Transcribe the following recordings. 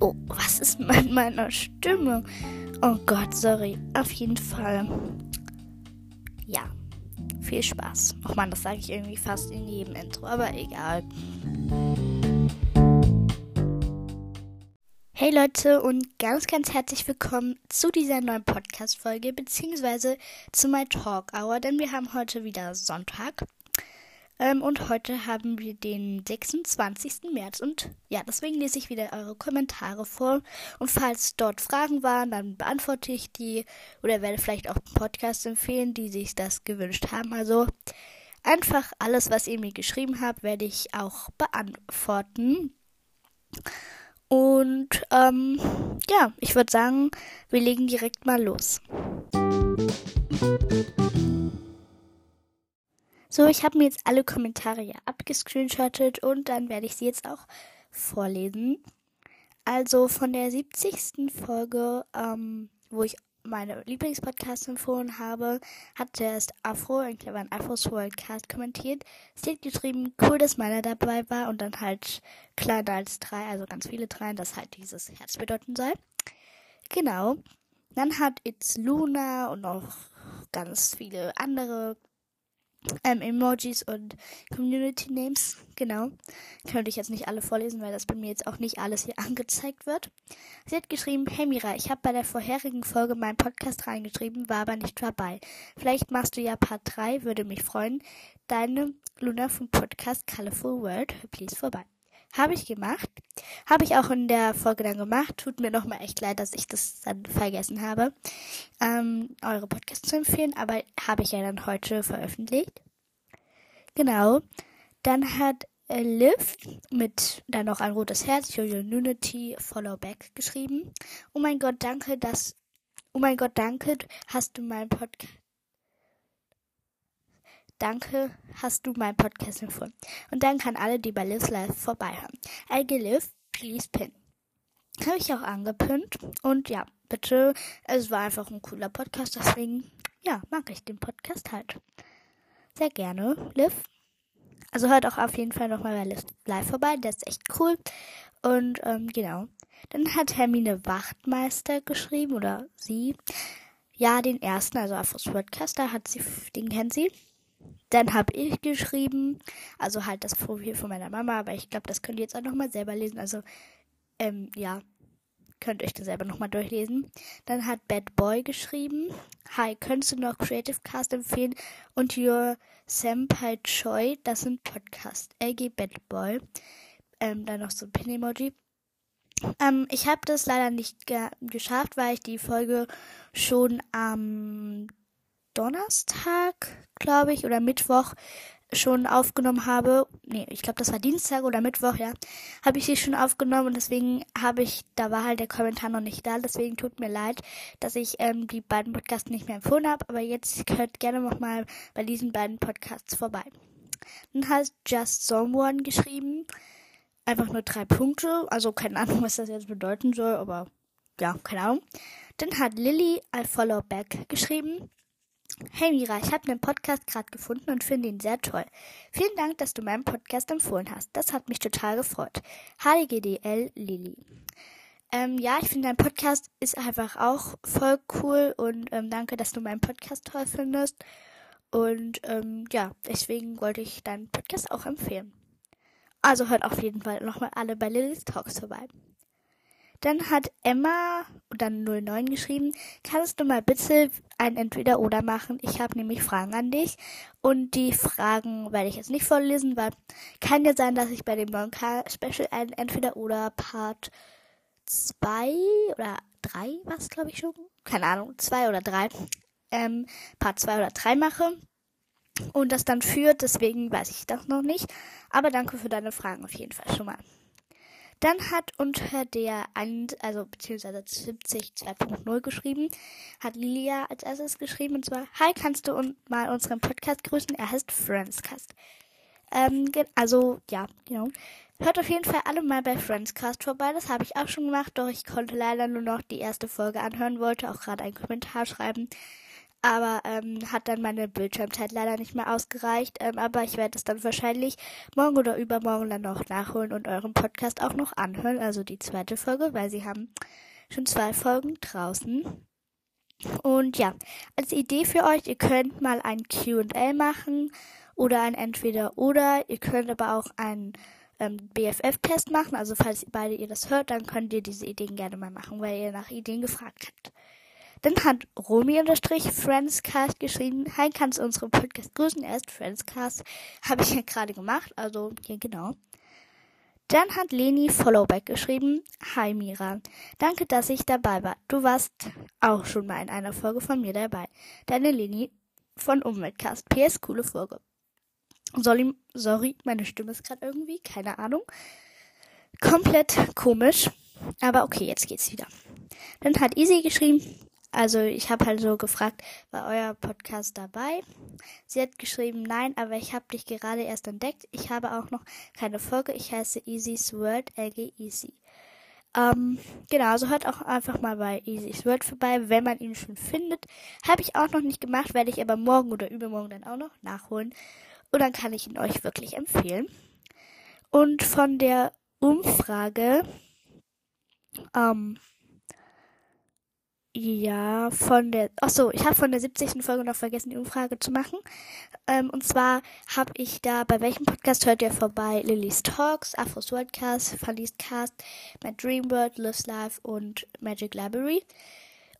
Oh, was ist mit meiner Stimme? Oh Gott, sorry. Auf jeden Fall. Ja. Viel Spaß. Och man, das sage ich irgendwie fast in jedem Intro, aber egal. Hey Leute und ganz, ganz herzlich willkommen zu dieser neuen Podcast-Folge, beziehungsweise zu My Talk Hour, denn wir haben heute wieder Sonntag. Ähm, und heute haben wir den 26. März. Und ja, deswegen lese ich wieder eure Kommentare vor. Und falls dort Fragen waren, dann beantworte ich die oder werde vielleicht auch Podcasts empfehlen, die sich das gewünscht haben. Also einfach alles, was ihr mir geschrieben habt, werde ich auch beantworten. Und ähm, ja, ich würde sagen, wir legen direkt mal los. So, ich habe mir jetzt alle Kommentare abgescreenshottet und dann werde ich sie jetzt auch vorlesen. Also von der 70. Folge, ähm, wo ich meine Lieblingspodcast empfohlen habe, hat erst Afro, ein cleveren Afros Worldcast kommentiert. Sie hat geschrieben, cool, dass meiner dabei war und dann halt kleiner als drei, also ganz viele dreien, das halt dieses Herz bedeuten soll. Genau. Dann hat It's Luna und noch ganz viele andere ähm, Emojis und Community Names. Genau. Könnte ich jetzt nicht alle vorlesen, weil das bei mir jetzt auch nicht alles hier angezeigt wird. Sie hat geschrieben, hey Mira, ich habe bei der vorherigen Folge meinen Podcast reingeschrieben, war aber nicht dabei. Vielleicht machst du ja Part 3, würde mich freuen. Deine Luna vom Podcast Colorful World, please vorbei. Habe ich gemacht. Habe ich auch in der Folge dann gemacht. Tut mir nochmal echt leid, dass ich das dann vergessen habe, ähm, eure Podcasts zu empfehlen. Aber habe ich ja dann heute veröffentlicht. Genau. Dann hat äh, Liv mit dann noch ein rotes Herz, Your Unity, Follow Back geschrieben. Oh mein Gott, danke, dass. Oh mein Gott, danke, hast du meinen Podcast Danke, hast du meinen Podcast empfohlen. Und dann kann alle, die bei Lives Live vorbeihören. I live, please pin. Habe ich auch angepinnt. Und ja, bitte, es war einfach ein cooler Podcast, deswegen, ja, mag ich den Podcast halt. Sehr gerne, Liv. Also hört auch auf jeden Fall nochmal bei Liv Live vorbei, der ist echt cool. Und ähm, genau. Dann hat Hermine Wachtmeister geschrieben, oder sie. Ja, den ersten, also Afros Podcaster, hat sie, den kennt sie. Dann habe ich geschrieben, also halt das Profil von meiner Mama, aber ich glaube, das könnt ihr jetzt auch nochmal selber lesen. Also, ähm, ja, könnt euch das selber nochmal durchlesen. Dann hat Bad Boy geschrieben, Hi, könntest du noch Creative Cast empfehlen und Your Senpai Choi, das sind Podcast. LG Bad Boy. Ähm, dann noch so ein Pin-Emoji. Ähm, ich habe das leider nicht ge geschafft, weil ich die Folge schon am Donnerstag, glaube ich, oder Mittwoch schon aufgenommen habe. Nee, ich glaube, das war Dienstag oder Mittwoch, ja. Habe ich sie schon aufgenommen und deswegen habe ich, da war halt der Kommentar noch nicht da. Deswegen tut mir leid, dass ich ähm, die beiden Podcasts nicht mehr empfohlen habe. Aber jetzt könnt gerne nochmal bei diesen beiden Podcasts vorbei. Dann hat Just Someone geschrieben. Einfach nur drei Punkte. Also keine Ahnung, was das jetzt bedeuten soll, aber ja, keine Ahnung. Dann hat Lily I Follow Back geschrieben. Hey Mira, ich habe einen Podcast gerade gefunden und finde ihn sehr toll. Vielen Dank, dass du meinen Podcast empfohlen hast. Das hat mich total gefreut. HDGDL Lilly. Ähm, ja, ich finde dein Podcast ist einfach auch voll cool und ähm, danke, dass du meinen Podcast toll findest. Und ähm, ja, deswegen wollte ich deinen Podcast auch empfehlen. Also hört auf jeden Fall nochmal alle bei Lillys Talks vorbei. Dann hat Emma dann 09 geschrieben, kannst du mal bitte ein Entweder-Oder machen? Ich habe nämlich Fragen an dich. Und die Fragen werde ich jetzt nicht vorlesen, weil kann ja sein, dass ich bei dem 9K-Special ein Entweder-Oder Part 2 oder 3, was glaube ich schon? Keine Ahnung, 2 oder 3, ähm, Part 2 oder 3 mache. Und das dann führt, deswegen weiß ich das noch nicht. Aber danke für deine Fragen auf jeden Fall schon mal. Dann hat unter der, also beziehungsweise 70 2.0 geschrieben, hat Lilia als erstes geschrieben und zwar, Hi, kannst du mal unseren Podcast grüßen? Er heißt Friendscast. Ähm, also, ja, genau. Hört auf jeden Fall alle mal bei Friendscast vorbei. Das habe ich auch schon gemacht, doch ich konnte leider nur noch die erste Folge anhören, wollte auch gerade einen Kommentar schreiben. Aber ähm, hat dann meine Bildschirmzeit leider nicht mehr ausgereicht. Ähm, aber ich werde es dann wahrscheinlich morgen oder übermorgen dann noch nachholen und euren Podcast auch noch anhören, also die zweite Folge, weil sie haben schon zwei Folgen draußen. Und ja, als Idee für euch, ihr könnt mal ein QA machen oder ein Entweder-Oder. Ihr könnt aber auch einen ähm, BFF-Test machen. Also falls beide ihr das hört, dann könnt ihr diese Ideen gerne mal machen, weil ihr nach Ideen gefragt habt. Dann hat Romy-Friendscast geschrieben, Hi, kannst du unsere Podcast grüßen? Er ist Friendscast. Habe ich ja gerade gemacht, also ja genau. Dann hat Leni Followback geschrieben, Hi Mira, danke, dass ich dabei war. Du warst auch schon mal in einer Folge von mir dabei. Deine Leni von Umweltcast. PS, coole Folge. Sorry, sorry meine Stimme ist gerade irgendwie, keine Ahnung. Komplett komisch. Aber okay, jetzt geht's wieder. Dann hat Easy geschrieben, also ich habe halt so gefragt, war euer Podcast dabei? Sie hat geschrieben, nein, aber ich habe dich gerade erst entdeckt. Ich habe auch noch keine Folge. Ich heiße Easy's World, LG Easy. Ähm, genau, also hört auch einfach mal bei Easy's World vorbei, wenn man ihn schon findet. Habe ich auch noch nicht gemacht, werde ich aber morgen oder übermorgen dann auch noch nachholen. Und dann kann ich ihn euch wirklich empfehlen. Und von der Umfrage, ähm, ja, von der. Achso, ich habe von der 70. Folge noch vergessen, die Umfrage zu machen. Ähm, und zwar habe ich da, bei welchem Podcast hört ihr vorbei? Lily's Talks, Afros Worldcast, Funny's Cast, My Dream World, Lives Life und Magic Library.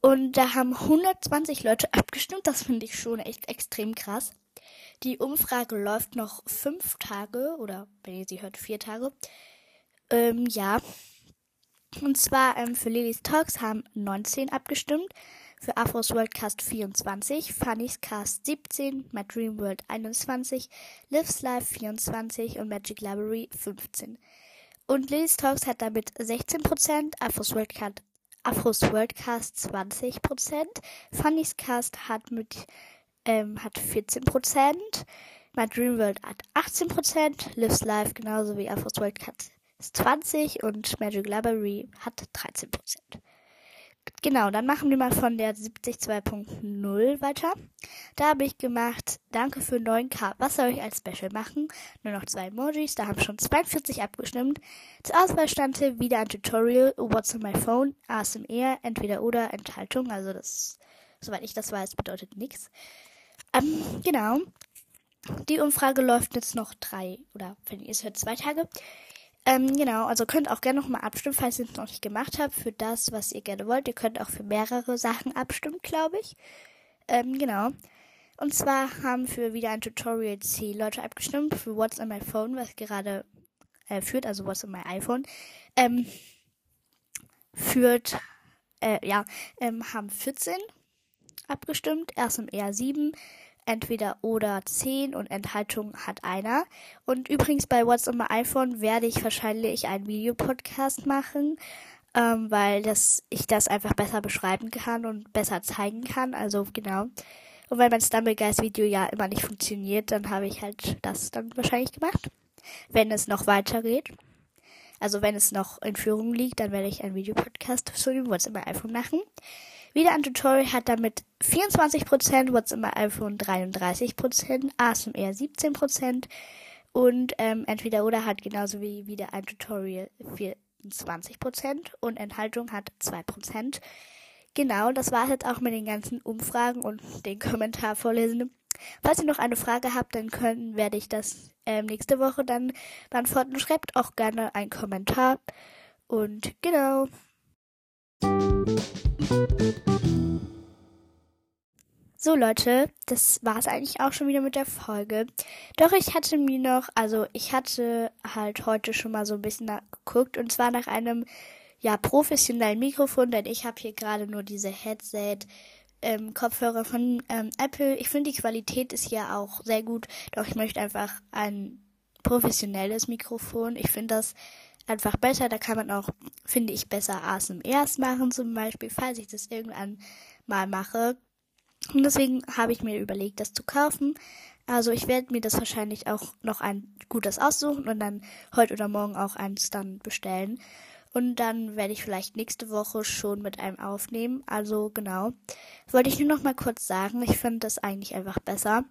Und da haben 120 Leute abgestimmt. Das finde ich schon echt extrem krass. Die Umfrage läuft noch fünf Tage oder wenn ihr sie hört, vier Tage. Ähm, ja. Und zwar ähm, für Lilys Talks haben 19 abgestimmt, für Afros Worldcast 24, Funny's Cast 17, My Dream World 21, Lives Life 24 und Magic Library 15. Und Lilys Talks hat damit 16%, Afros Worldcast, Afros Worldcast 20%, Funny's Cast hat mit ähm, hat 14%, My Dream World hat 18%, Lives Life genauso wie Afros Worldcast ist 20 und Magic Library hat 13%. Genau, dann machen wir mal von der 70.2.0 weiter. Da habe ich gemacht, danke für 9k. Was soll ich als Special machen? Nur noch zwei Emojis, da haben schon 42 abgestimmt. Zur Auswahl stand wieder ein Tutorial, What's on my phone, ASMR, entweder oder Enthaltung. Also das, soweit ich das weiß, bedeutet nichts. Ähm, genau. Die Umfrage läuft jetzt noch drei oder wenn ihr es hört, zwei Tage. Ähm, genau, also könnt auch gerne nochmal abstimmen, falls ihr es noch nicht gemacht habt, für das, was ihr gerne wollt. Ihr könnt auch für mehrere Sachen abstimmen, glaube ich. Ähm, genau. Und zwar haben für wieder ein Tutorial C Leute abgestimmt für What's on my phone, was gerade äh, führt, also What's on my iPhone. Ähm, führt, äh, ja, ähm, haben 14 abgestimmt, erst im R7, entweder oder 10 und Enthaltung hat einer. Und übrigens bei What's on my iPhone werde ich wahrscheinlich einen Videopodcast machen, ähm, weil das, ich das einfach besser beschreiben kann und besser zeigen kann. Also genau. Und weil mein Stumblegeist Video ja immer nicht funktioniert, dann habe ich halt das dann wahrscheinlich gemacht. Wenn es noch weitergeht. Also wenn es noch in Führung liegt, dann werde ich einen Videopodcast zu dem What's on my iPhone machen. Wieder ein Tutorial hat damit 24%, What's in my iPhone 33%, ASMR 17% und ähm, entweder oder hat genauso wie wieder ein Tutorial 24% und Enthaltung hat 2%. Genau, das war jetzt auch mit den ganzen Umfragen und den Kommentar vorlesen. Falls ihr noch eine Frage habt, dann können, werde ich das ähm, nächste Woche dann beantworten. Schreibt auch gerne einen Kommentar. Und genau. So Leute, das war es eigentlich auch schon wieder mit der Folge. Doch ich hatte mir noch, also ich hatte halt heute schon mal so ein bisschen geguckt und zwar nach einem ja professionellen Mikrofon, denn ich habe hier gerade nur diese Headset ähm, Kopfhörer von ähm, Apple. Ich finde die Qualität ist hier auch sehr gut, doch ich möchte einfach ein professionelles Mikrofon. Ich finde das einfach besser. Da kann man auch, finde ich, besser ASMRs machen zum Beispiel, falls ich das irgendwann mal mache. Und deswegen habe ich mir überlegt, das zu kaufen. Also ich werde mir das wahrscheinlich auch noch ein gutes aussuchen und dann heute oder morgen auch eins dann bestellen. Und dann werde ich vielleicht nächste Woche schon mit einem aufnehmen. Also genau. Wollte ich nur noch mal kurz sagen. Ich finde das eigentlich einfach besser.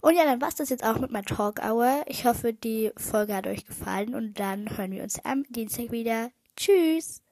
Und ja, dann war es das jetzt auch mit meiner Talk Hour. Ich hoffe, die Folge hat euch gefallen und dann hören wir uns am Dienstag wieder. Tschüss!